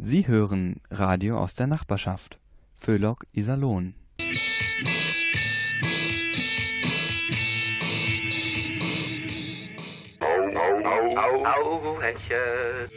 Sie hören Radio aus der Nachbarschaft. Föhlock Iserlohn. Au, au, Reche.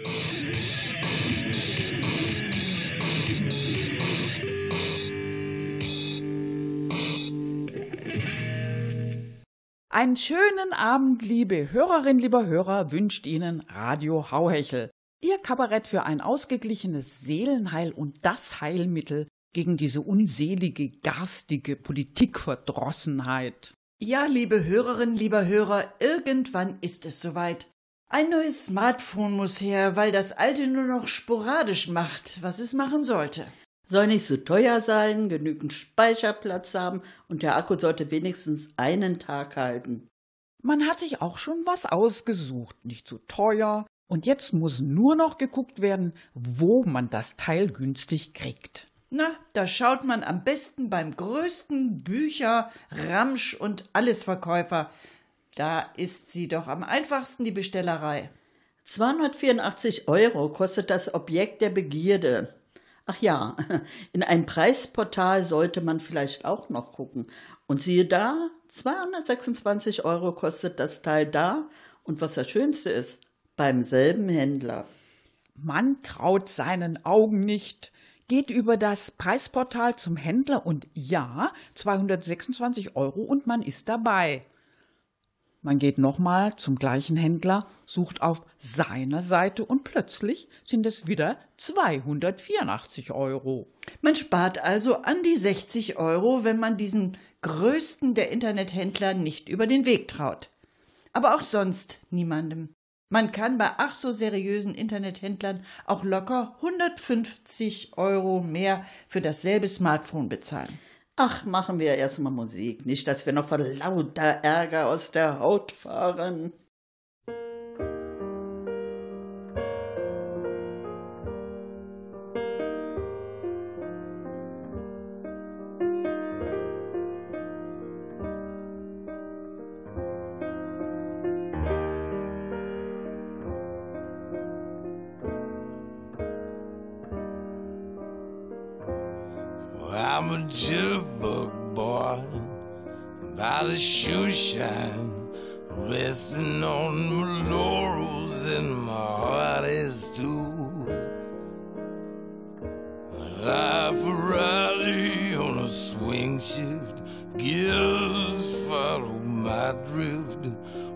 Einen schönen Abend, liebe Hörerin, lieber Hörer, wünscht Ihnen Radio Hauhechel. Ihr Kabarett für ein ausgeglichenes Seelenheil und das Heilmittel gegen diese unselige, garstige Politikverdrossenheit. Ja, liebe Hörerin, lieber Hörer, irgendwann ist es soweit. Ein neues Smartphone muss her, weil das alte nur noch sporadisch macht, was es machen sollte. Soll nicht so teuer sein, genügend Speicherplatz haben und der Akku sollte wenigstens einen Tag halten. Man hat sich auch schon was ausgesucht, nicht zu so teuer, und jetzt muss nur noch geguckt werden, wo man das Teil günstig kriegt. Na, da schaut man am besten beim größten Bücher-, Ramsch- und Allesverkäufer. Da ist sie doch am einfachsten die Bestellerei. 284 Euro kostet das Objekt der Begierde. Ach ja, in ein Preisportal sollte man vielleicht auch noch gucken. Und siehe da, 226 Euro kostet das Teil da. Und was das Schönste ist, beim selben Händler. Man traut seinen Augen nicht, geht über das Preisportal zum Händler und ja, 226 Euro und man ist dabei. Man geht nochmal zum gleichen Händler, sucht auf seiner Seite und plötzlich sind es wieder 284 Euro. Man spart also an die 60 Euro, wenn man diesen größten der Internethändler nicht über den Weg traut. Aber auch sonst niemandem. Man kann bei ach so seriösen Internethändlern auch locker 150 Euro mehr für dasselbe Smartphone bezahlen. Ach, machen wir erstmal Musik. Nicht, dass wir noch vor lauter Ärger aus der Haut fahren.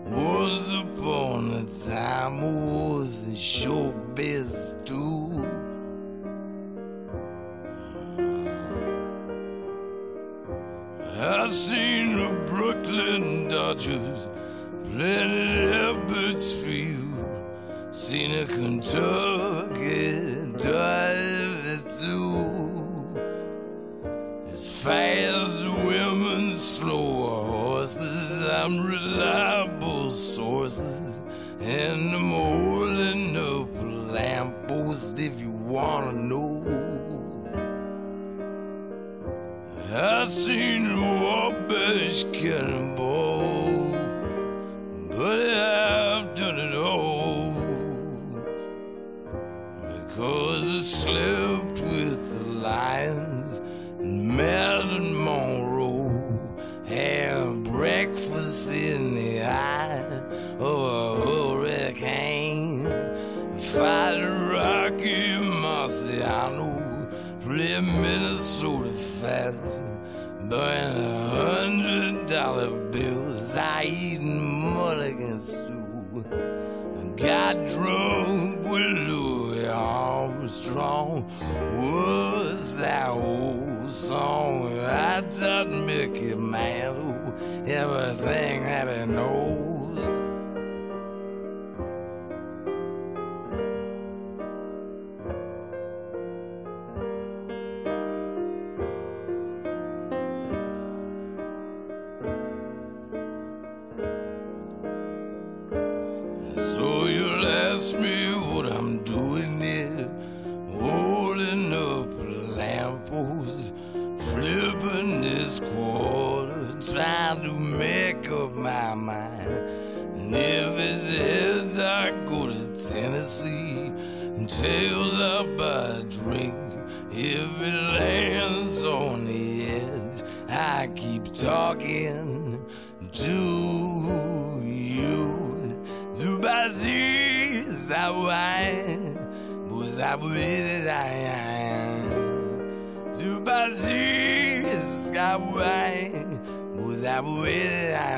Was upon a time I was in showbiz too. I seen the Brooklyn Dodgers playing at Edwardsfield. Seen a Kentucky drive I'm reliable sources, and I'm holding up a lamppost if you wanna know. I seen a Wabash cannonball, but I've done it all because I slept with the lions and Marilyn of a hurricane, fight Rocky Marciano, play Minnesota fast. Burn a hundred dollar bills. I eat mulligan stew. Got drunk with Louis Armstrong. Was that old song I taught Mickey Mantle everything that he knows. sails up a drink. Every land's on the edge. I keep talking to you. Through my seas I wind, but I believe I am. Through my seas I wind, but I believe I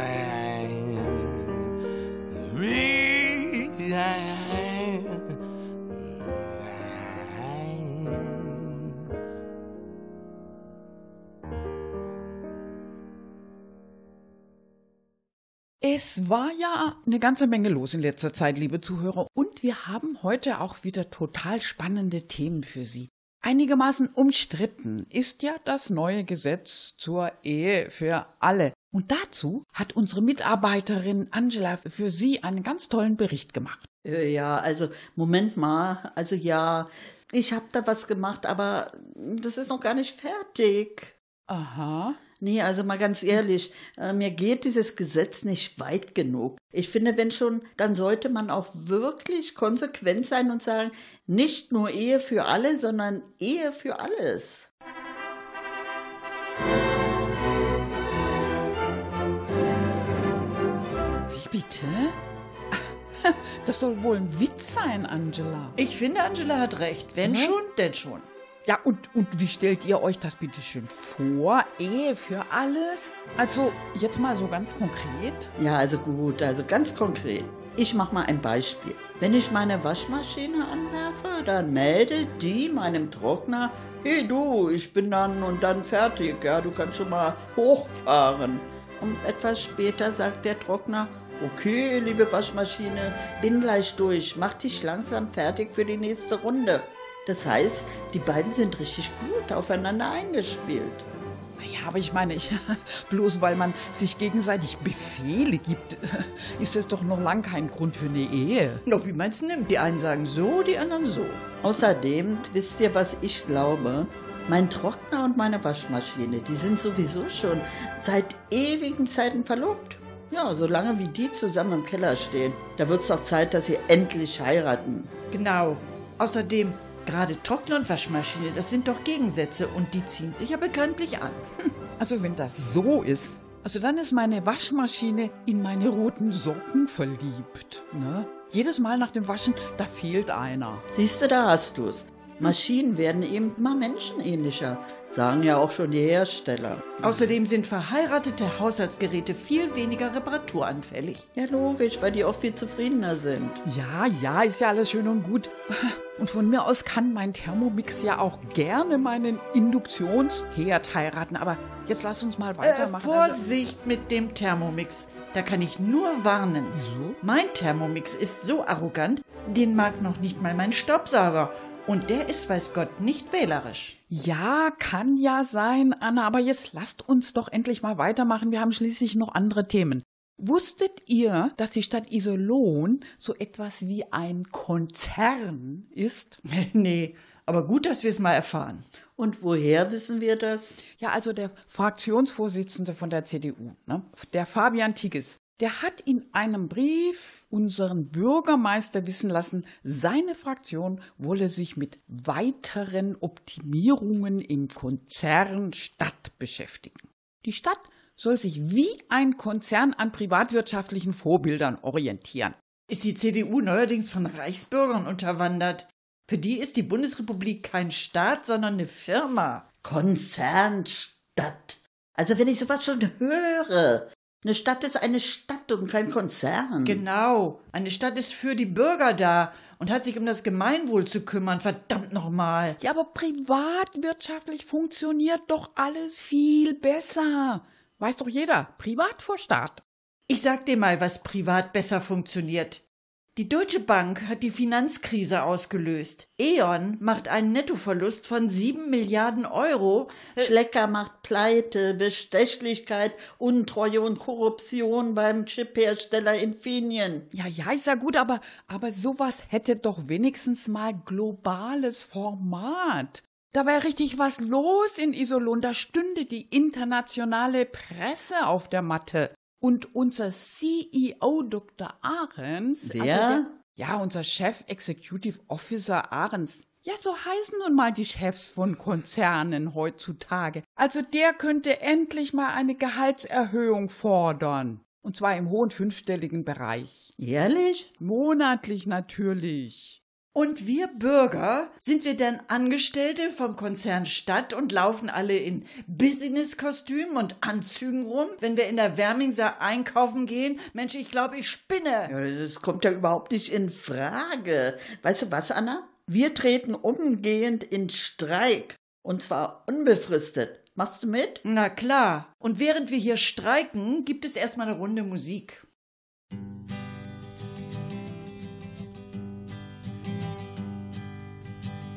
am. Read I am. Es war ja eine ganze Menge los in letzter Zeit, liebe Zuhörer, und wir haben heute auch wieder total spannende Themen für Sie. Einigermaßen umstritten ist ja das neue Gesetz zur Ehe für alle. Und dazu hat unsere Mitarbeiterin Angela für Sie einen ganz tollen Bericht gemacht. Äh, Ja, also Moment mal, also ja, ich habe da was gemacht, aber das ist noch gar nicht fertig. Aha. Nee, also mal ganz ehrlich, äh, mir geht dieses Gesetz nicht weit genug. Ich finde, wenn schon, dann sollte man auch wirklich konsequent sein und sagen, nicht nur Ehe für alle, sondern Ehe für alles. Wie bitte? Das soll wohl ein Witz sein, Angela. Ich finde, Angela hat recht. Wenn Mhm. schon, denn schon. Ja, und, und wie stellt ihr euch das bitte schön vor? Ehe für alles? Also, jetzt mal so ganz konkret. Ja, also gut, also ganz konkret. Ich mache mal ein Beispiel. Wenn ich meine Waschmaschine anwerfe, dann meldet die meinem Trockner, hey du, ich bin dann und dann fertig, ja, du kannst schon mal hochfahren. Und etwas später sagt der Trockner, okay, liebe Waschmaschine, bin gleich durch, mach dich langsam fertig für die nächste Runde. Das heißt, die beiden sind richtig gut aufeinander eingespielt. Naja, aber ich meine, ich, bloß weil man sich gegenseitig Befehle gibt, ist das doch noch lang kein Grund für eine Ehe. Noch wie man es nimmt. Die einen sagen so, die anderen so. Außerdem, wisst ihr, was ich glaube? Mein Trockner und meine Waschmaschine, die sind sowieso schon seit ewigen Zeiten verlobt. Ja, solange wie die zusammen im Keller stehen, da wird's doch Zeit, dass sie endlich heiraten. Genau. Außerdem, gerade Trockner und Waschmaschine, das sind doch Gegensätze und die ziehen sich ja bekanntlich an. Also wenn das so ist, also dann ist meine Waschmaschine in meine roten Socken verliebt. Ne? Jedes Mal nach dem Waschen, da fehlt einer. Siehst du, da hast du's. Maschinen werden eben immer menschenähnlicher, sagen ja auch schon die Hersteller. Außerdem sind verheiratete Haushaltsgeräte viel weniger reparaturanfällig. Ja, logisch, weil die oft viel zufriedener sind. Ja, ja, ist ja alles schön und gut. Und von mir aus kann mein Thermomix ja auch gerne meinen Induktionsherd heiraten. Aber jetzt lass uns mal Äh, weitermachen. Also- Vorsicht mit dem Thermomix. Da kann ich nur warnen. Wieso? Mein Thermomix ist so arrogant, den mag noch nicht mal mein Staubsauger. Und der ist, weiß Gott, nicht wählerisch. Ja, kann ja sein, Anna, aber jetzt lasst uns doch endlich mal weitermachen. Wir haben schließlich noch andere Themen. Wusstet ihr, dass die Stadt Iserlohn so etwas wie ein Konzern ist? nee, aber gut, dass wir es mal erfahren. Und woher wissen wir das? Ja, also der Fraktionsvorsitzende von der CDU, ne, der Fabian Tigges, der hat in einem Brief unseren Bürgermeister wissen lassen, seine Fraktion wolle sich mit weiteren Optimierungen im Konzern Stadt beschäftigen. Die Stadt soll sich wie ein Konzern an privatwirtschaftlichen Vorbildern orientieren. Ist die CDU neuerdings von Reichsbürgern unterwandert? Für die ist die Bundesrepublik kein Staat, sondern eine Firma. Konzernstadt. Also wenn ich sowas schon höre. Eine Stadt ist eine Stadt und kein Konzern. Genau. Eine Stadt ist für die Bürger da und hat sich um das Gemeinwohl zu kümmern. Verdammt nochmal. Ja, aber privatwirtschaftlich funktioniert doch alles viel besser. Weiß doch jeder, privat vor Staat. Ich sag dir mal, was privat besser funktioniert. Die Deutsche Bank hat die Finanzkrise ausgelöst. E.ON macht einen Nettoverlust von sieben Milliarden Euro. Schlecker macht Pleite, Bestechlichkeit, Untreue und Korruption beim Chiphersteller Infineon. Ja, ja, ist ja gut, aber, aber sowas hätte doch wenigstens mal globales Format. Da wäre richtig was los in Isolon, da stünde die internationale Presse auf der Matte. Und unser CEO Dr. Ahrens, Wer? also Ja, unser Chef Executive Officer Ahrens. Ja, so heißen nun mal die Chefs von Konzernen heutzutage. Also der könnte endlich mal eine Gehaltserhöhung fordern. Und zwar im hohen fünfstelligen Bereich. Ehrlich? Monatlich natürlich. Und wir Bürger, sind wir denn Angestellte vom Konzern Stadt und laufen alle in Business-Kostümen und Anzügen rum, wenn wir in der Wermingser einkaufen gehen? Mensch, ich glaube, ich spinne. Ja, das kommt ja überhaupt nicht in Frage. Weißt du was, Anna? Wir treten umgehend in Streik. Und zwar unbefristet. Machst du mit? Na klar. Und während wir hier streiken, gibt es erstmal eine Runde Musik.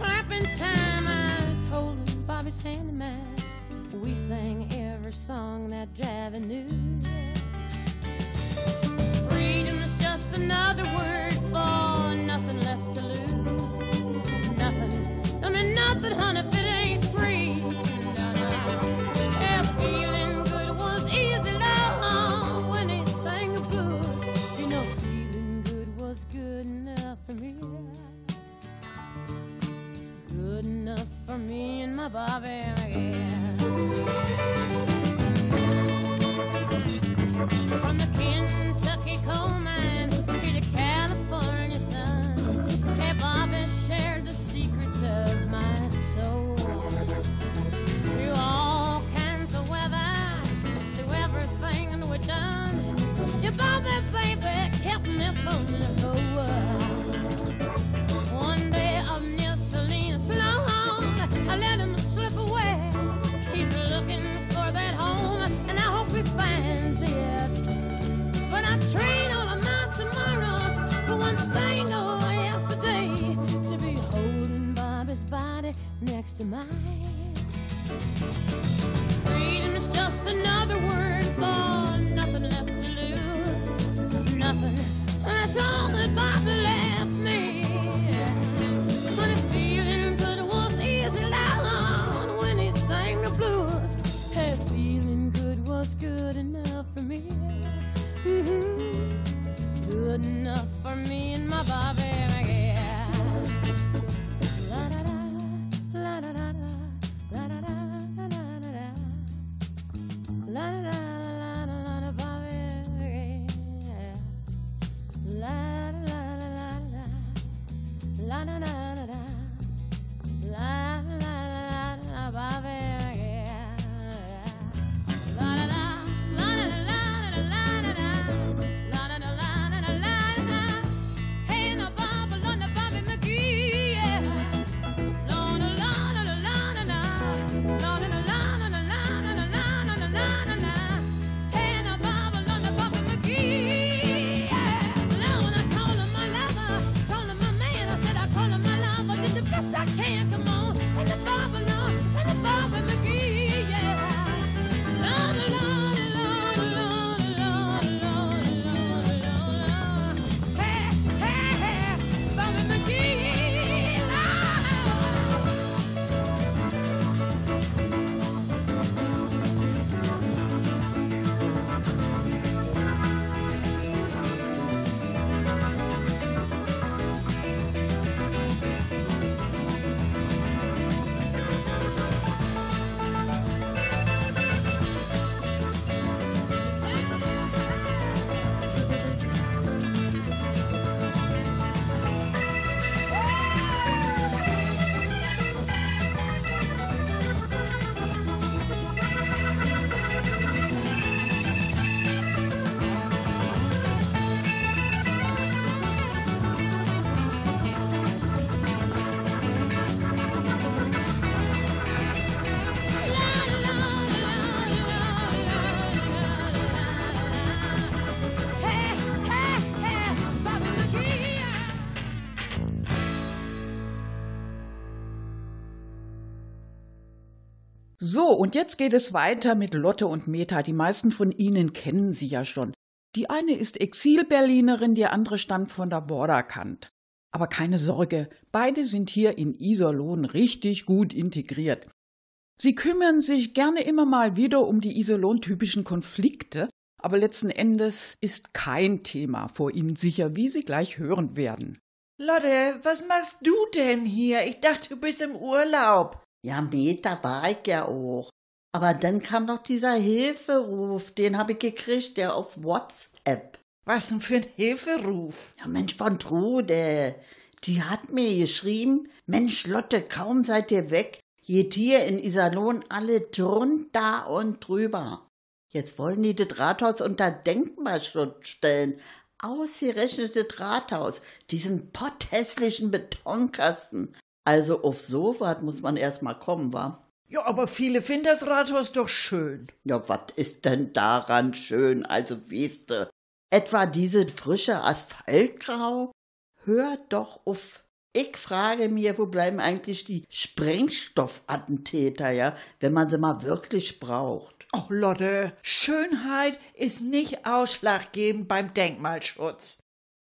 wipers slapping time. I was holding Bobby's hand in mine. We sang every song that Javi knew. Freedom's just another word for So, und jetzt geht es weiter mit Lotte und Meta. Die meisten von Ihnen kennen sie ja schon. Die eine ist Exil-Berlinerin, die andere stammt von der Borderkant. Aber keine Sorge, beide sind hier in Iserlohn richtig gut integriert. Sie kümmern sich gerne immer mal wieder um die Iserlohn-typischen Konflikte, aber letzten Endes ist kein Thema vor Ihnen sicher, wie Sie gleich hören werden. Lotte, was machst du denn hier? Ich dachte, du bist im Urlaub. Ja, Meter war ich ja auch. Aber dann kam noch dieser Hilferuf, den habe ich gekriegt, der auf WhatsApp. Was denn für ein Hilferuf? Ja, Mensch, von Trude. Die hat mir geschrieben, Mensch, Lotte, kaum seid ihr weg, geht hier in Iserlohn alle drunter und drüber. Jetzt wollen die das Rathaus unter Denkmalschutz stellen. Ausgerechnete Rathaus, diesen potthässlichen Betonkasten. Also auf so was muss man erst mal kommen, wa? Ja, aber viele finden das Rathaus doch schön. Ja, was ist denn daran schön? Also, du, etwa diese frische Asphaltgrau? Hör doch auf. Ich frage mir, wo bleiben eigentlich die Sprengstoffattentäter, ja, wenn man sie mal wirklich braucht? Ach, Lotte, Schönheit ist nicht ausschlaggebend beim Denkmalschutz.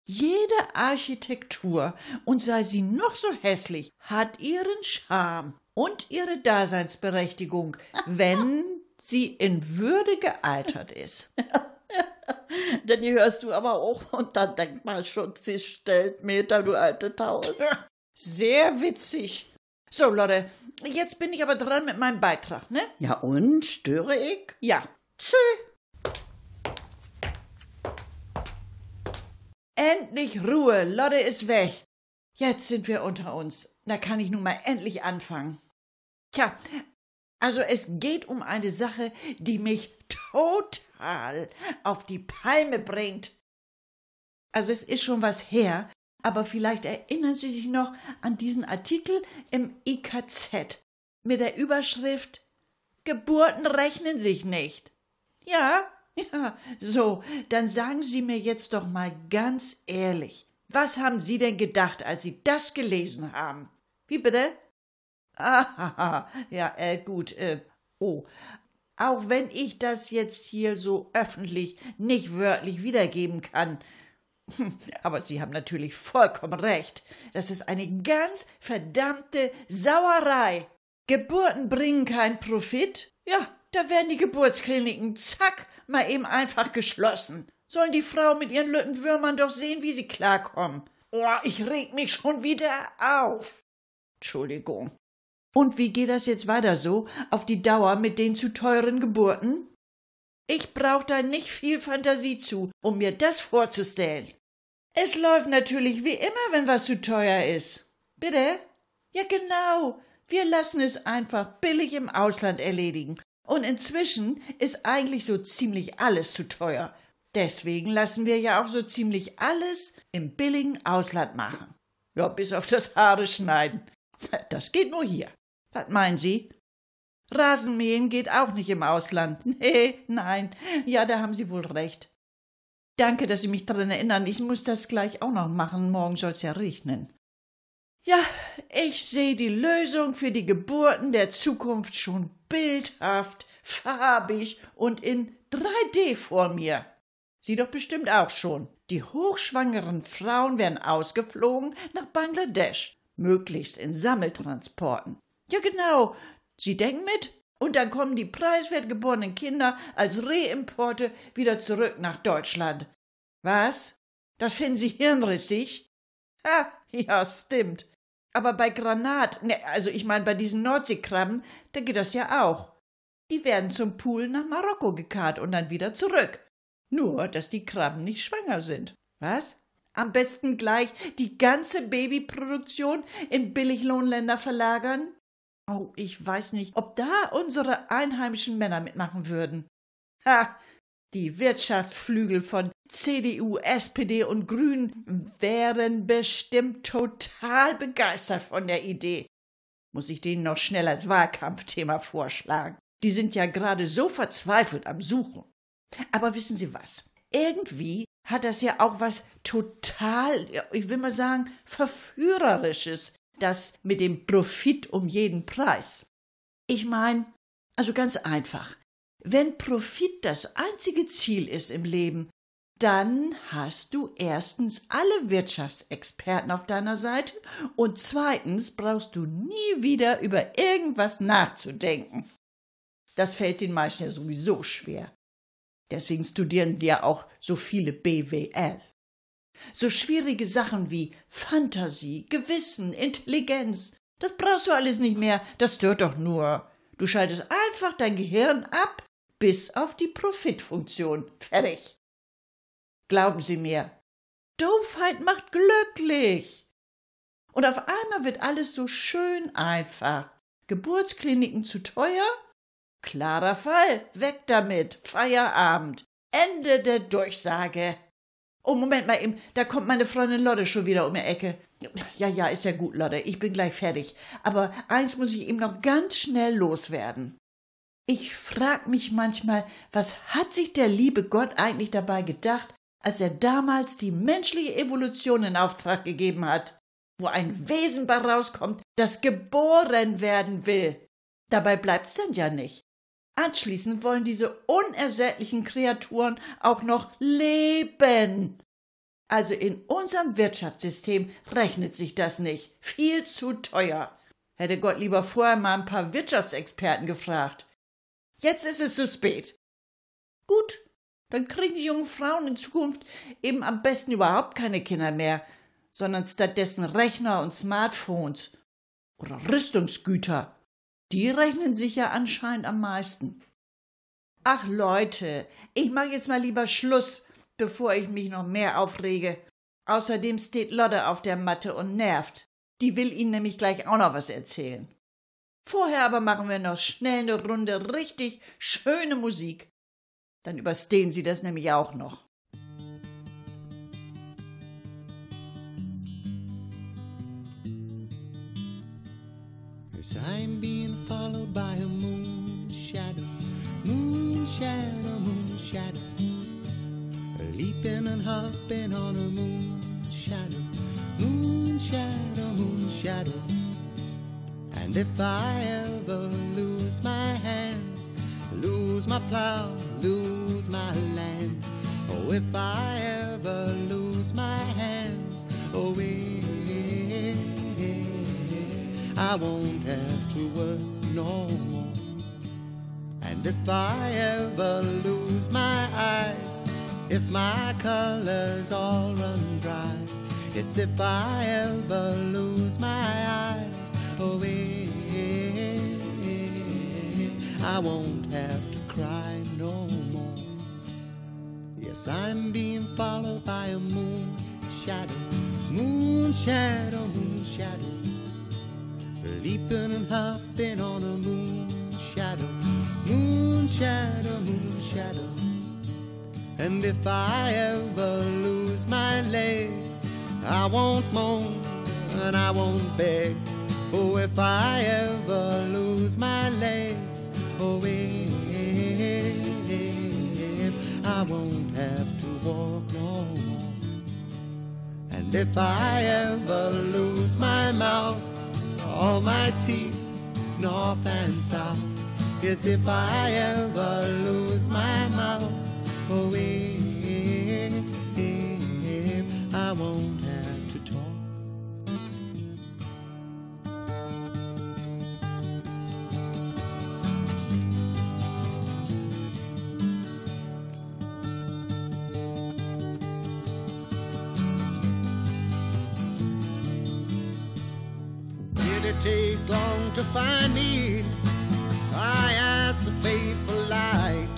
Jede Architektur, und sei sie noch so hässlich, hat ihren Charme und ihre Daseinsberechtigung, wenn sie in Würde gealtert ist. Denn die hörst du aber auch unter Denkmalschutz gestellt, Meter, du alte Taus. Sehr witzig. So, Lotte, jetzt bin ich aber dran mit meinem Beitrag, ne? Ja, und? Störe ich? Ja. Tschö. Endlich Ruhe, Lotte ist weg. Jetzt sind wir unter uns. Da kann ich nun mal endlich anfangen. Tja, also es geht um eine Sache, die mich total auf die Palme bringt. Also es ist schon was her, aber vielleicht erinnern Sie sich noch an diesen Artikel im IKZ mit der Überschrift Geburten rechnen sich nicht. Ja, ja, so, dann sagen Sie mir jetzt doch mal ganz ehrlich, was haben Sie denn gedacht, als Sie das gelesen haben? Wie bitte? Ah, ja, äh, gut, äh, oh. Auch wenn ich das jetzt hier so öffentlich nicht wörtlich wiedergeben kann. Aber Sie haben natürlich vollkommen recht. Das ist eine ganz verdammte Sauerei. Geburten bringen keinen Profit? Ja, da werden die Geburtskliniken zack mal eben einfach geschlossen. Sollen die Frauen mit ihren Lüttenwürmern doch sehen, wie sie klarkommen. Oh, ich reg mich schon wieder auf. Entschuldigung. Und wie geht das jetzt weiter so auf die Dauer mit den zu teuren Geburten? Ich brauch da nicht viel Fantasie zu, um mir das vorzustellen. Es läuft natürlich wie immer, wenn was zu teuer ist. Bitte? Ja, genau. Wir lassen es einfach billig im Ausland erledigen. Und inzwischen ist eigentlich so ziemlich alles zu teuer. Deswegen lassen wir ja auch so ziemlich alles im billigen Ausland machen. Ja, bis auf das Haare schneiden. Das geht nur hier. Was meinen Sie? Rasenmähen geht auch nicht im Ausland. Nee, nein. Ja, da haben Sie wohl recht. Danke, dass Sie mich daran erinnern. Ich muss das gleich auch noch machen. Morgen soll's ja regnen. Ja, ich sehe die Lösung für die Geburten der Zukunft schon bildhaft, farbig und in 3D vor mir. Sie doch bestimmt auch schon. Die hochschwangeren Frauen werden ausgeflogen nach Bangladesch, möglichst in Sammeltransporten. Ja, genau. Sie denken mit? Und dann kommen die preiswert geborenen Kinder als Reimporte wieder zurück nach Deutschland. Was? Das finden Sie hirnrissig? Ha, ja, stimmt. Aber bei Granat, ne, also ich meine bei diesen Nordseekrabben, da geht das ja auch. Die werden zum Pool nach Marokko gekarrt und dann wieder zurück. Nur, dass die Krabben nicht schwanger sind. Was? Am besten gleich die ganze Babyproduktion in Billiglohnländer verlagern? Oh, ich weiß nicht, ob da unsere einheimischen Männer mitmachen würden. Ha! Die Wirtschaftsflügel von CDU, SPD und Grünen wären bestimmt total begeistert von der Idee. Muss ich denen noch schnell als Wahlkampfthema vorschlagen. Die sind ja gerade so verzweifelt am Suchen. Aber wissen Sie was? Irgendwie hat das ja auch was total, ich will mal sagen, verführerisches, das mit dem Profit um jeden Preis. Ich mein, Also ganz einfach. Wenn Profit das einzige Ziel ist im Leben, dann hast du erstens alle Wirtschaftsexperten auf deiner Seite und zweitens brauchst du nie wieder über irgendwas nachzudenken. Das fällt den meisten ja sowieso schwer. Deswegen studieren die ja auch so viele BWL. So schwierige Sachen wie Fantasie, Gewissen, Intelligenz, das brauchst du alles nicht mehr, das stört doch nur. Du schaltest einfach dein Gehirn ab, bis auf die Profitfunktion. Fertig. Glauben Sie mir, Doofheit macht glücklich. Und auf einmal wird alles so schön einfach. Geburtskliniken zu teuer? Klarer Fall, weg damit, Feierabend, Ende der Durchsage. Oh, Moment mal eben, da kommt meine Freundin Lotte schon wieder um die Ecke. Ja, ja, ist ja gut, Lotte, ich bin gleich fertig. Aber eins muss ich eben noch ganz schnell loswerden. Ich frag mich manchmal, was hat sich der liebe Gott eigentlich dabei gedacht, als er damals die menschliche Evolution in Auftrag gegeben hat, wo ein Wesen bei rauskommt, das geboren werden will. Dabei bleibt's dann ja nicht. Anschließend wollen diese unersättlichen Kreaturen auch noch leben. Also in unserem Wirtschaftssystem rechnet sich das nicht. Viel zu teuer. Hätte Gott lieber vorher mal ein paar Wirtschaftsexperten gefragt. Jetzt ist es zu spät. Gut, dann kriegen die jungen Frauen in Zukunft eben am besten überhaupt keine Kinder mehr, sondern stattdessen Rechner und Smartphones oder Rüstungsgüter. Die rechnen sich ja anscheinend am meisten. Ach Leute, ich mach jetzt mal lieber Schluss, bevor ich mich noch mehr aufrege. Außerdem steht Lotte auf der Matte und nervt. Die will Ihnen nämlich gleich auch noch was erzählen. Vorher aber machen wir noch schnell eine Runde richtig schöne Musik. Dann überstehen Sie das nämlich auch noch. As I'm being followed by a moon shadow, moon shadow, moon shadow, leaping and hopping on a moon shadow, moon shadow, moon shadow. And if I ever lose my hands, lose my plow, lose my land, oh, if I ever lose my hands, oh, eh, I won't have to work no more. And if I ever lose my eyes, if my colors all run dry, yes, if I ever lose my eyes, eh, I won't have to cry no more. Yes, I'm being followed by a moon shadow, moon shadow, moon shadow leaping and hopping on a moon shadow, moon shadow, moon shadow. And if I ever lose my legs, I won't moan and I won't beg. Oh, if I ever lose my legs, oh, if I won't have to walk no more. And if I ever lose my mouth, all my teeth, north and south. Yes, if I ever lose my mouth, oh, if I won't take long to find me? I asked the faithful light.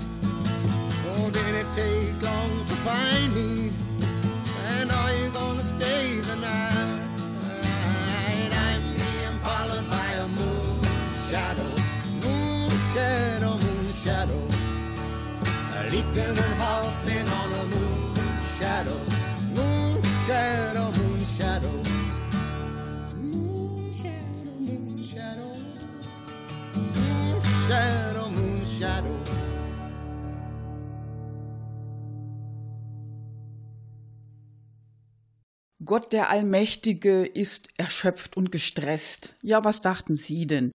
Oh, did it take long to find me? And are you gonna stay the night? I'm being followed by a moon shadow, moon shadow, moon shadow. Leaping and hopping on a moon shadow, moon shadow. Shadow, moon shadow. Gott der Allmächtige ist erschöpft und gestresst. Ja, was dachten Sie denn?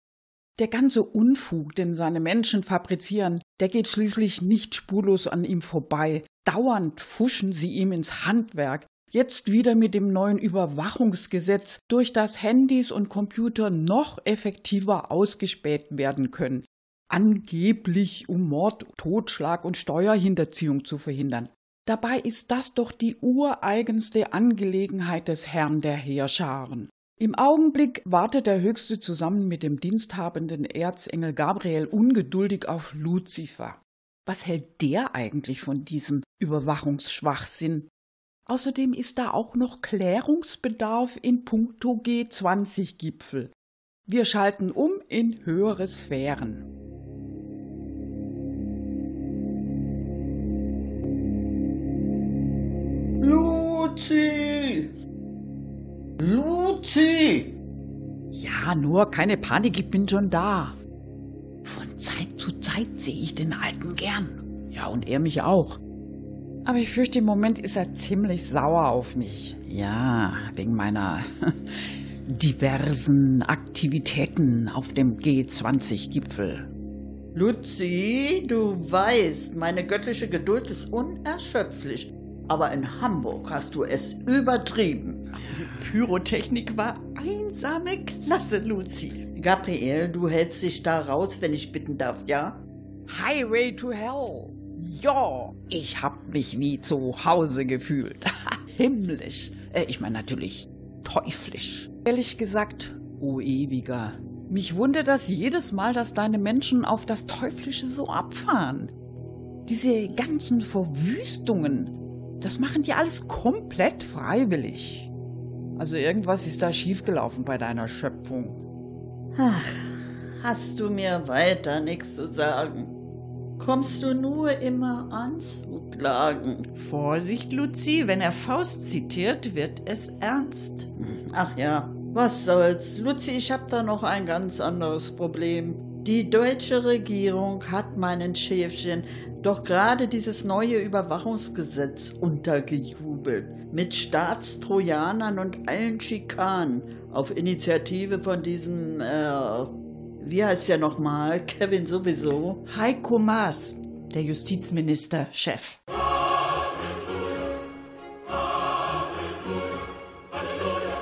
Der ganze Unfug, den seine Menschen fabrizieren, der geht schließlich nicht spurlos an ihm vorbei. Dauernd fuschen sie ihm ins Handwerk. Jetzt wieder mit dem neuen Überwachungsgesetz, durch das Handys und Computer noch effektiver ausgespäht werden können. Angeblich um Mord, Totschlag und Steuerhinterziehung zu verhindern. Dabei ist das doch die ureigenste Angelegenheit des Herrn der Heerscharen. Im Augenblick wartet der Höchste zusammen mit dem diensthabenden Erzengel Gabriel ungeduldig auf Luzifer. Was hält der eigentlich von diesem Überwachungsschwachsinn? Außerdem ist da auch noch Klärungsbedarf in puncto G20-Gipfel. Wir schalten um in höhere Sphären. Luzi! Luzi! Ja, nur keine Panik, ich bin schon da. Von Zeit zu Zeit sehe ich den Alten gern. Ja, und er mich auch. Aber ich fürchte, im Moment ist er ziemlich sauer auf mich. Ja, wegen meiner diversen Aktivitäten auf dem G20-Gipfel. Luzi, du weißt, meine göttliche Geduld ist unerschöpflich. Aber in Hamburg hast du es übertrieben. Die Pyrotechnik war einsame Klasse, Luzi. Gabriel, du hältst dich da raus, wenn ich bitten darf, ja? Highway to Hell. Ja, ich hab mich wie zu Hause gefühlt. Himmlisch. Äh, ich meine natürlich teuflisch. Ehrlich gesagt, o oh ewiger. Mich wundert das jedes Mal, dass deine Menschen auf das Teuflische so abfahren. Diese ganzen Verwüstungen, das machen die alles komplett freiwillig. Also irgendwas ist da schiefgelaufen bei deiner Schöpfung. Ach, hast du mir weiter nichts zu sagen? Kommst du nur immer anzuklagen? Vorsicht, Luzi, wenn er Faust zitiert, wird es ernst. Ach ja, was soll's. Luzi, ich hab da noch ein ganz anderes Problem. Die deutsche Regierung hat meinen Schäfchen doch gerade dieses neue Überwachungsgesetz untergejubelt. Mit Staatstrojanern und allen Schikanen auf Initiative von diesem, äh, wie heißt der nochmal? Kevin sowieso. Heiko Maas, der Justizminister, Chef.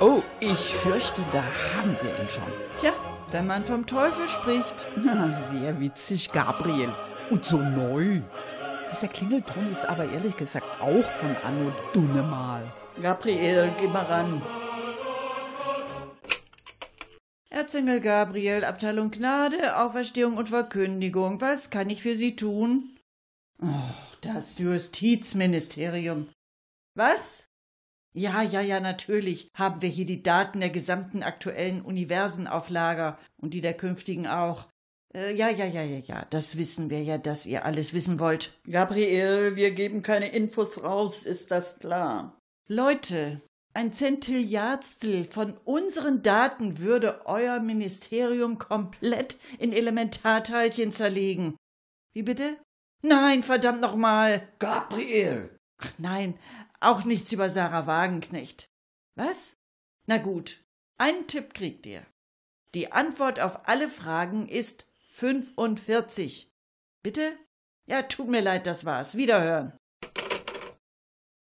Oh, ich fürchte, da haben wir ihn schon. Tja, wenn man vom Teufel spricht. Na, sehr witzig, Gabriel. Und so neu. Dieser Klingelton ist aber ehrlich gesagt auch von Anno Dunnemal. Gabriel, geh mal ran. Erzengel Gabriel, Abteilung Gnade, Auferstehung und Verkündigung. Was kann ich für Sie tun? Oh, das Justizministerium. Was? Ja, ja, ja, natürlich haben wir hier die Daten der gesamten aktuellen Universen auf Lager und die der künftigen auch. Äh, ja, ja, ja, ja, ja, das wissen wir ja, dass ihr alles wissen wollt. Gabriel, wir geben keine Infos raus, ist das klar? Leute, ein Zentilliardstel von unseren Daten würde euer Ministerium komplett in Elementarteilchen zerlegen. Wie bitte? Nein, verdammt nochmal. Gabriel! Ach nein, auch nichts über Sarah Wagenknecht. Was? Na gut, einen Tipp kriegt ihr. Die Antwort auf alle Fragen ist 45. Bitte? Ja, tut mir leid, das war's. Wiederhören.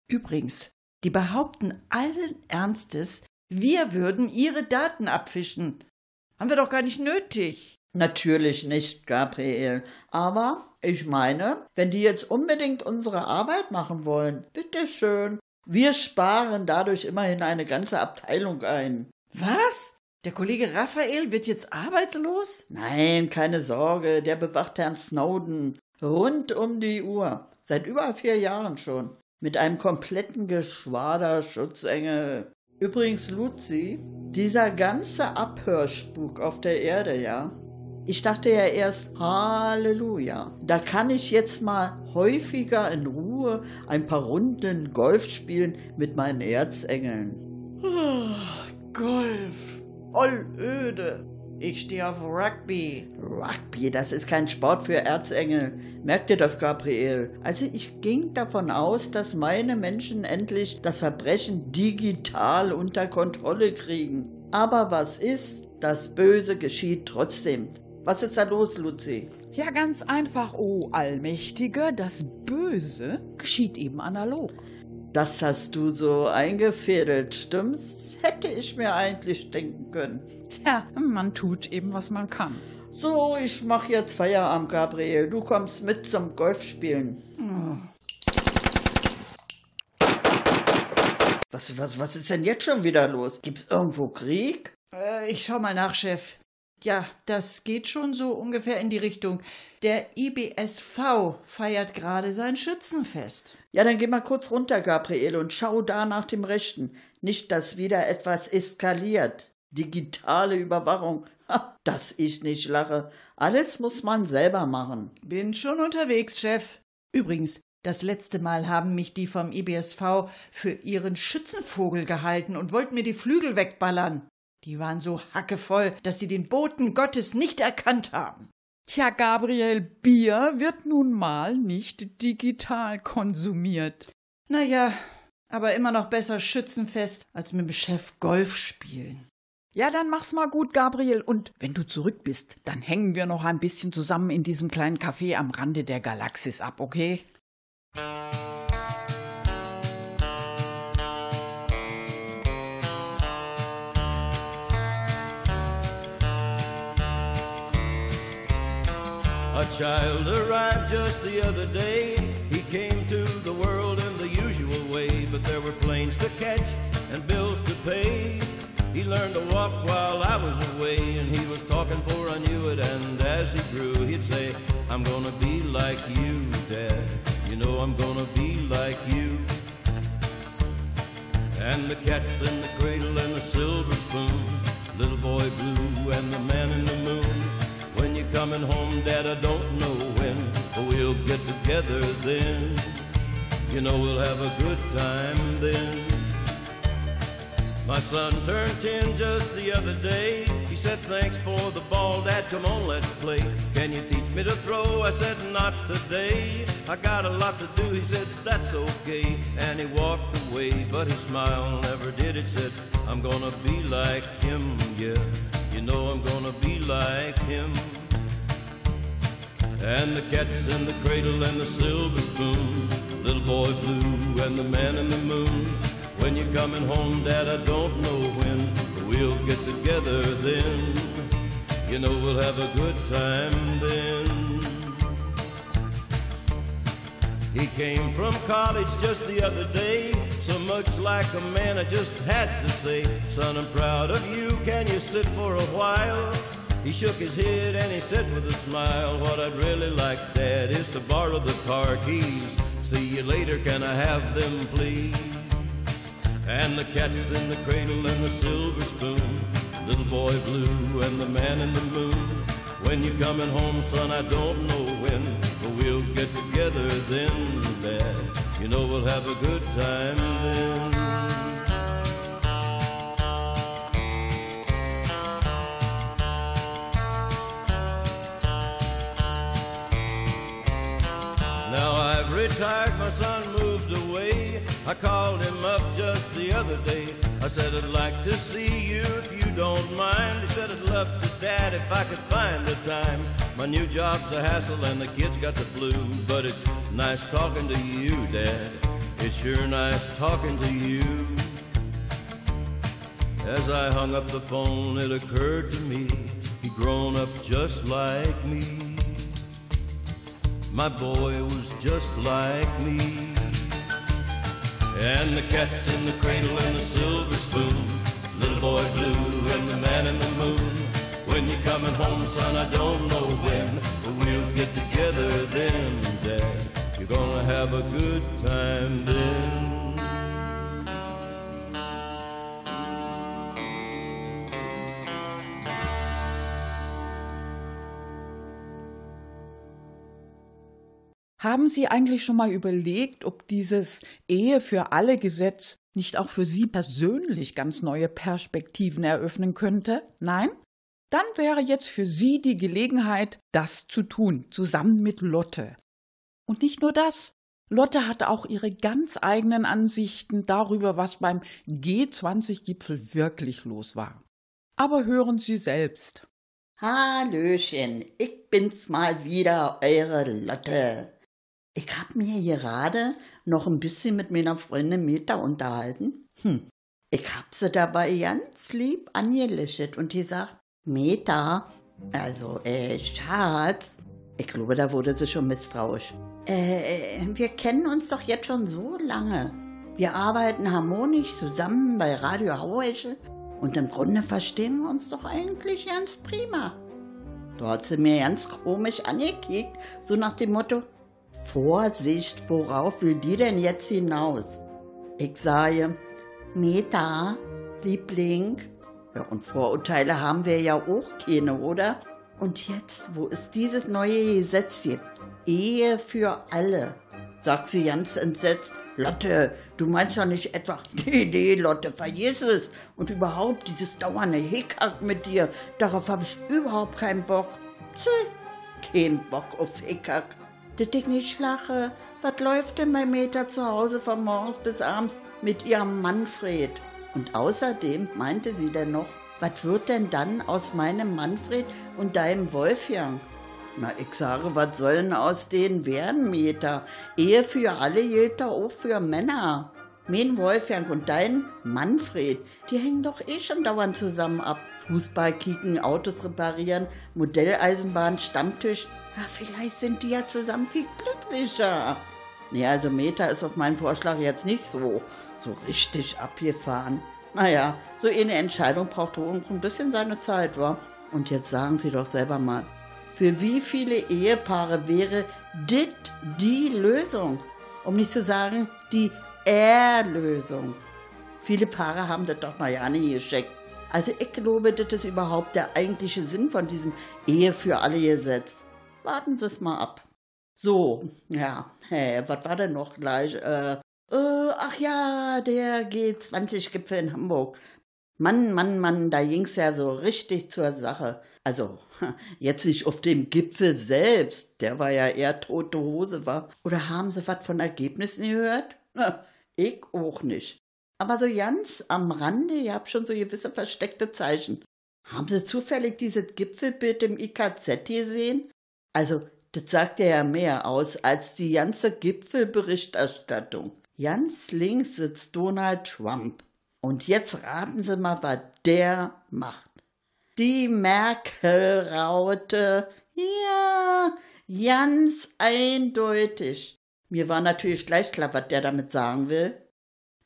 Übrigens, die behaupten allen Ernstes, wir würden ihre Daten abfischen. Haben wir doch gar nicht nötig. Natürlich nicht, Gabriel. Aber ich meine, wenn die jetzt unbedingt unsere Arbeit machen wollen, bitteschön. Wir sparen dadurch immerhin eine ganze Abteilung ein. Was? Der Kollege Raphael wird jetzt arbeitslos? Nein, keine Sorge, der bewacht Herrn Snowden rund um die Uhr. Seit über vier Jahren schon. Mit einem kompletten Geschwader Schutzengel. Übrigens, Luzi, dieser ganze Abhörspuk auf der Erde, ja, ich dachte ja erst, Halleluja. Da kann ich jetzt mal häufiger in Ruhe ein paar Runden Golf spielen mit meinen Erzengeln. Oh, Golf. Voll öde. Ich stehe auf Rugby. Rugby, das ist kein Sport für Erzengel. Merkt ihr das, Gabriel? Also ich ging davon aus, dass meine Menschen endlich das Verbrechen digital unter Kontrolle kriegen. Aber was ist? Das Böse geschieht trotzdem. Was ist da los, Luzi? Ja, ganz einfach, oh Allmächtige, das Böse geschieht eben analog. Das hast du so eingefädelt, stimmt's? Hätte ich mir eigentlich denken können. Tja, man tut eben, was man kann. So, ich mach jetzt Feierabend, Gabriel. Du kommst mit zum Golfspielen. Was, was, was ist denn jetzt schon wieder los? Gibt's irgendwo Krieg? Äh, ich schau mal nach, Chef. Ja, das geht schon so ungefähr in die Richtung. Der IBSV feiert gerade sein Schützenfest. Ja, dann geh mal kurz runter, Gabriel, und schau da nach dem Rechten. Nicht, dass wieder etwas eskaliert. Digitale Überwachung. Ha, dass ich nicht lache. Alles muss man selber machen. Bin schon unterwegs, Chef. Übrigens, das letzte Mal haben mich die vom IBSV für ihren Schützenvogel gehalten und wollten mir die Flügel wegballern. Die waren so hackevoll, dass sie den Boten Gottes nicht erkannt haben. Tja, Gabriel, Bier wird nun mal nicht digital konsumiert. Naja, aber immer noch besser Schützenfest als mit dem Chef Golf spielen. Ja, dann mach's mal gut, Gabriel. Und wenn du zurück bist, dann hängen wir noch ein bisschen zusammen in diesem kleinen Café am Rande der Galaxis ab, okay? A child arrived just the other day. He came to the world in the usual way, but there were planes to catch and bills to pay. He learned to walk while I was away, and he was talking for I knew it. And as he grew, he'd say, I'm gonna be like you, Dad. You know I'm gonna be like you. And the cat's in the cradle and the silver spoon, little boy blue and the man in the moon. Coming home, Dad, I don't know when, but we'll get together then. You know we'll have a good time then. My son turned 10 just the other day. He said, Thanks for the ball, Dad. Come on, let's play. Can you teach me to throw? I said, Not today. I got a lot to do. He said, That's okay. And he walked away, but his smile never did. It said, I'm gonna be like him, yeah. You know I'm gonna be like him. And the cat's in the cradle and the silver spoon. Little boy blue and the man in the moon. When you're coming home, Dad, I don't know when, we'll get together then. You know we'll have a good time then. He came from college just the other day, so much like a man I just had to say, Son, I'm proud of you, can you sit for a while? He shook his head and he said with a smile, What I'd really like, Dad, is to borrow the car keys. See you later, can I have them, please? And the cat's in the cradle and the silver spoon, little boy blue and the man in the moon. When you're coming home, son, I don't know when, but we'll get together then, Dad. You know we'll have a good time then. My son moved away. I called him up just the other day. I said, I'd like to see you if you don't mind. He said, I'd love to, Dad, if I could find the time. My new job's a hassle and the kids got the flu. But it's nice talking to you, Dad. It's sure nice talking to you. As I hung up the phone, it occurred to me he'd grown up just like me. My boy was just like me. And the cat's in the cradle and the silver spoon. Little boy blue and the man in the moon. When you're coming home, son, I don't know when, but we'll get together then, Dad. You're gonna have a good time then. Haben Sie eigentlich schon mal überlegt, ob dieses Ehe für alle Gesetz nicht auch für Sie persönlich ganz neue Perspektiven eröffnen könnte? Nein? Dann wäre jetzt für Sie die Gelegenheit, das zu tun, zusammen mit Lotte. Und nicht nur das. Lotte hat auch ihre ganz eigenen Ansichten darüber, was beim G20-Gipfel wirklich los war. Aber hören Sie selbst. Hallöchen, ich bin's mal wieder, eure Lotte. Ich hab mir gerade noch ein bisschen mit meiner Freundin Meta unterhalten. Hm, ich hab sie dabei ganz lieb angelächelt und die sagt, Meta, also, äh, Schatz, ich glaube, da wurde sie schon misstrauisch. Äh, wir kennen uns doch jetzt schon so lange. Wir arbeiten harmonisch zusammen bei Radio Hauesche und im Grunde verstehen wir uns doch eigentlich ganz prima. Da hat sie mir ganz komisch angekickt, so nach dem Motto, Vorsicht, worauf will die denn jetzt hinaus? Ich sage, Meta, Liebling, ja, und Vorurteile haben wir ja auch keine, oder? Und jetzt, wo es dieses neue Gesetz gibt, Ehe für alle, sagt sie ganz entsetzt, Lotte, du meinst ja nicht etwa, nee, nee, Lotte, vergiss es. Und überhaupt dieses dauernde Hickhack mit dir, darauf habe ich überhaupt keinen Bock. Tschö, kein Bock auf Hickhack. Der Dick nicht lache. Was läuft denn bei Meta zu Hause von morgens bis abends mit ihrem Manfred? Und außerdem meinte sie denn noch, was wird denn dann aus meinem Manfred und deinem Wolfgang? Na, ich sage, was soll denn aus denen werden, Meta? Ehe für alle gilt doch auch für Männer. Mein Wolfgang und dein Manfred, die hängen doch eh schon dauernd zusammen ab. Fußball kicken, Autos reparieren, Modelleisenbahn, Stammtisch. Ja, vielleicht sind die ja zusammen viel glücklicher. Nee, also Meta ist auf meinen Vorschlag jetzt nicht so, so richtig abgefahren. Naja, so eine Entscheidung braucht wohl ein bisschen seine Zeit, wa? Und jetzt sagen Sie doch selber mal, für wie viele Ehepaare wäre dit die Lösung? Um nicht zu sagen, die Erlösung. Viele Paare haben das doch noch ja nicht gescheckt. Also ich glaube, das ist überhaupt der eigentliche Sinn von diesem Ehe für alle Gesetz. Warten Sie es mal ab. So, ja, hä, was war denn noch gleich? Äh, äh, ach ja, der G20-Gipfel in Hamburg. Mann, Mann, Mann, da ging's ja so richtig zur Sache. Also, jetzt nicht auf dem Gipfel selbst, der war ja eher tote Hose, war. Oder haben Sie was von Ergebnissen gehört? Ich auch nicht. Aber so ganz am Rande, ihr habt schon so gewisse versteckte Zeichen. Haben Sie zufällig dieses Gipfelbild im IKZ gesehen? Also, das sagt ja mehr aus als die ganze Gipfelberichterstattung. Ganz links sitzt Donald Trump. Und jetzt raten Sie mal, was der macht. Die Merkel-Raute, ja, ganz eindeutig. Mir war natürlich gleich klar, was der damit sagen will.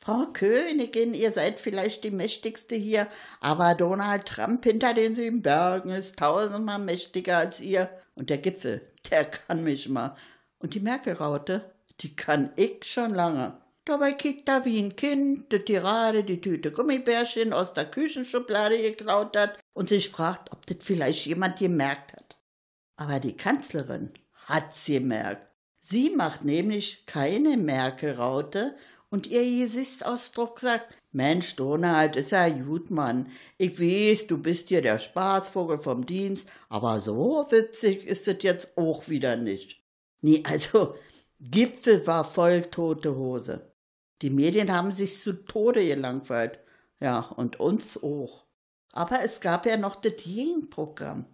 Frau Königin, ihr seid vielleicht die mächtigste hier, aber Donald Trump hinter den sieben Bergen ist tausendmal mächtiger als ihr. Und der Gipfel, der kann mich mal. Und die Merkel-Raute, die kann ich schon lange. Dabei kickt da wie ein Kind, das gerade die Tüte Gummibärchen aus der Küchenschublade geklaut hat und sich fragt, ob das vielleicht jemand gemerkt hat. Aber die Kanzlerin hat's gemerkt. Sie macht nämlich keine Merkel-Raute und ihr Gesichtsausdruck sagt, Mensch, Donald, ist ja gut, Mann. Ich weiß, du bist hier der Spaßvogel vom Dienst, aber so witzig ist es jetzt auch wieder nicht. Nee, also, Gipfel war voll tote Hose. Die Medien haben sich zu Tode gelangweilt. Ja, und uns auch. Aber es gab ja noch das Gegenprogramm.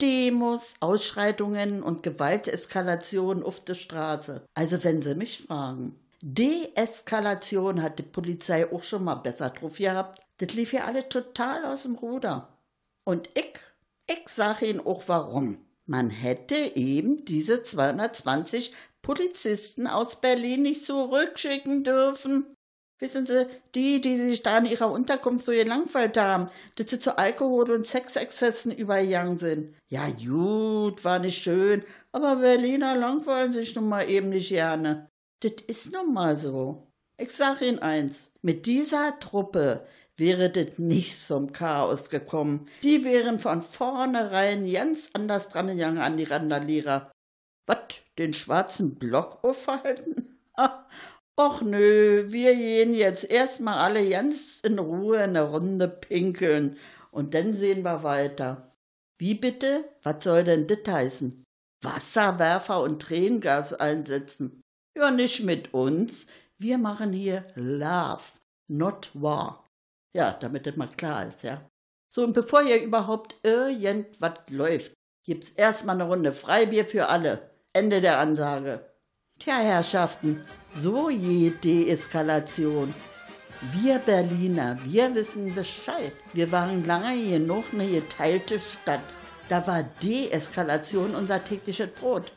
Demos, Ausschreitungen und Gewalteskalation auf der Straße. Also wenn Sie mich fragen. Deeskalation hat die Polizei auch schon mal besser drauf gehabt. Das lief ja alle total aus dem Ruder. Und ich, ich sag Ihnen auch warum. Man hätte eben diese 220 Polizisten aus Berlin nicht zurückschicken dürfen. Wissen Sie, die, die sich da in ihrer Unterkunft so gelangweilt haben, dass sie zu Alkohol- und Sexexzessen übergegangen sind. Ja, gut, war nicht schön, aber Berliner langweilen sich nun mal eben nicht gerne. Das ist nun mal so. Ich sag Ihnen eins, mit dieser Truppe wäre das nicht zum Chaos gekommen. Die wären von vornherein ganz anders dran gegangen an die Randalierer. Was, den schwarzen Block aufhalten? Och nö, wir gehen jetzt erstmal alle ganz in Ruhe eine Runde pinkeln und dann sehen wir weiter. Wie bitte? Was soll denn das heißen? Wasserwerfer und Tränengas einsetzen. Ja, nicht mit uns. Wir machen hier Love, not War. Ja, damit das mal klar ist, ja. So, und bevor hier überhaupt irgendwas läuft, gibt's erstmal eine Runde Freibier für alle. Ende der Ansage. Tja, Herrschaften, so je Deeskalation. Wir Berliner, wir wissen Bescheid. Wir waren lange genug eine geteilte Stadt. Da war Deeskalation unser tägliches Brot.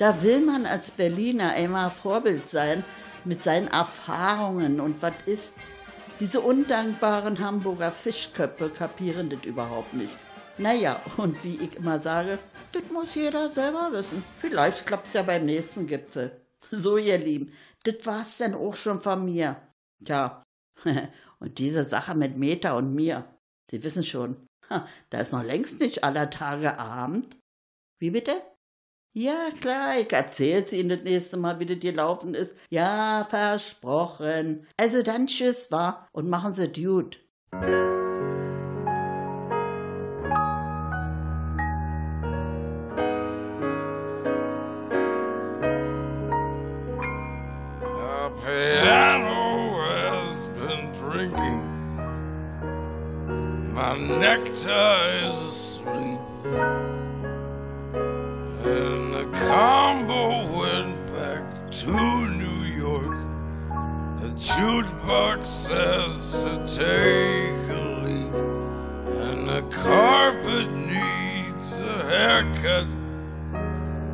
Da will man als Berliner einmal Vorbild sein mit seinen Erfahrungen und was ist. Diese undankbaren Hamburger Fischköpfe kapieren das überhaupt nicht. Naja, und wie ich immer sage, das muss jeder selber wissen. Vielleicht klappt's ja beim nächsten Gipfel. So, ihr Lieben, das war's denn auch schon von mir. Tja, und diese Sache mit Meta und mir, Sie wissen schon, da ist noch längst nicht aller Tage Abend. Wie bitte? Ja, klar, ich erzähl's Ihnen das nächste Mal, wie das gelaufen ist. Ja, versprochen. Also dann tschüss, war und machen Sie gut. A piano has been drinking. My necktie is to New York. The jukebox says to take a leak. And the carpet needs a haircut.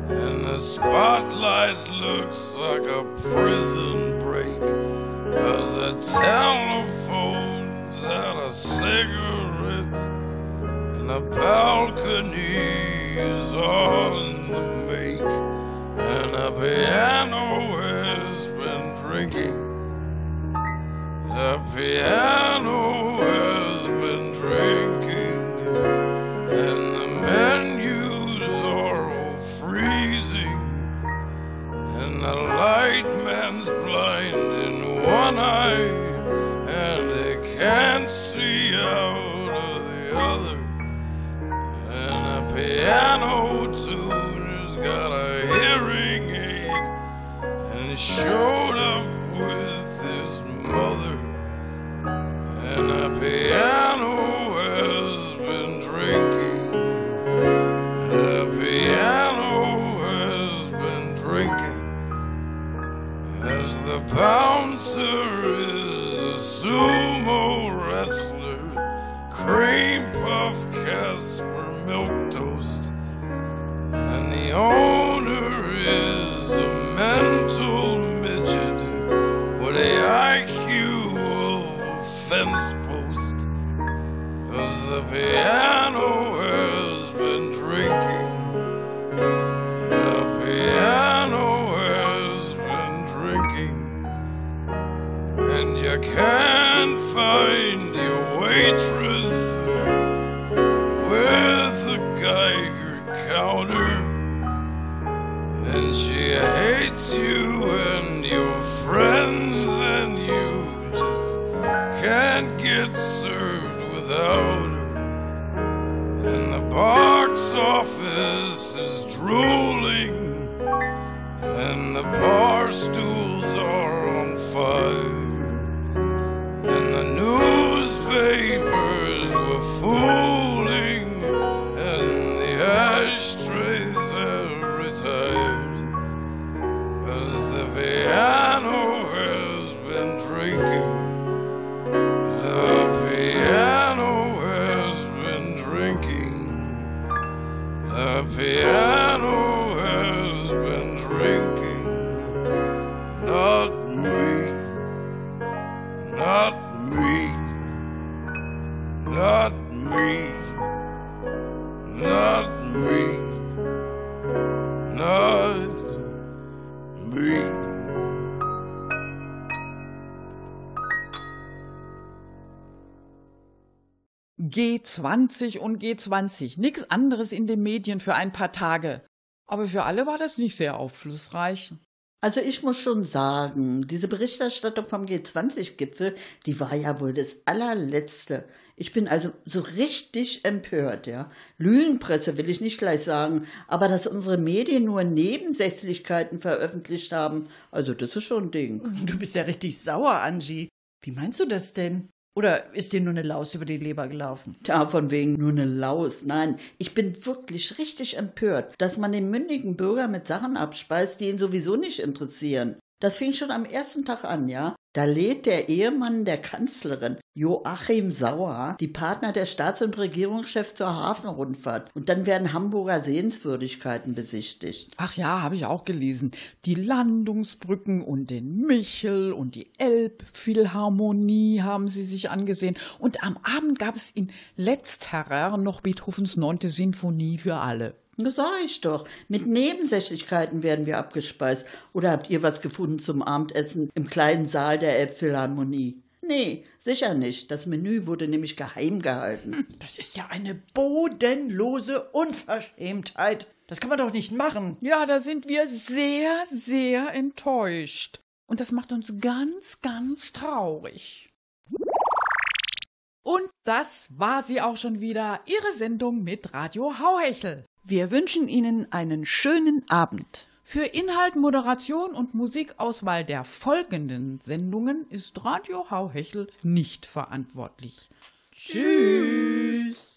And the spotlight looks like a prison break. Cause the telephone's out of cigarettes. And the balcony is on the. And the piano has been drinking. The piano has been drinking. And the menus are all freezing. And the light showed up with his mother. And the piano has been drinking. The piano has been drinking. As the bouncer is a sumo wrestler, cream puff Casper milk toast. And the owner G20 und G20, nix anderes in den Medien für ein paar Tage. Aber für alle war das nicht sehr aufschlussreich. Also ich muss schon sagen, diese Berichterstattung vom G20-Gipfel, die war ja wohl das allerletzte. Ich bin also so richtig empört, ja. Lügenpresse will ich nicht gleich sagen, aber dass unsere Medien nur Nebensächlichkeiten veröffentlicht haben, also das ist schon ein Ding. Du bist ja richtig sauer, Angie. Wie meinst du das denn? Oder ist dir nur eine Laus über die Leber gelaufen? Ja, von wegen nur eine Laus. Nein, ich bin wirklich richtig empört, dass man den mündigen Bürger mit Sachen abspeist, die ihn sowieso nicht interessieren. Das fing schon am ersten Tag an, ja. Da lädt der Ehemann der Kanzlerin, Joachim Sauer, die Partner der Staats- und Regierungschefs zur Hafenrundfahrt. Und dann werden Hamburger Sehenswürdigkeiten besichtigt. Ach ja, habe ich auch gelesen. Die Landungsbrücken und den Michel und die Elbphilharmonie haben sie sich angesehen. Und am Abend gab es in Letzterer noch Beethovens neunte Sinfonie für alle. Na, sag ich doch. Mit Nebensächlichkeiten werden wir abgespeist. Oder habt ihr was gefunden zum Abendessen im kleinen Saal der Elbphilharmonie? Nee, sicher nicht. Das Menü wurde nämlich geheim gehalten. Das ist ja eine bodenlose Unverschämtheit. Das kann man doch nicht machen. Ja, da sind wir sehr, sehr enttäuscht. Und das macht uns ganz, ganz traurig. Und das war sie auch schon wieder, Ihre Sendung mit Radio Hauhechel. Wir wünschen Ihnen einen schönen Abend. Für Inhalt, Moderation und Musikauswahl der folgenden Sendungen ist Radio Hauhechel nicht verantwortlich. Tschüss.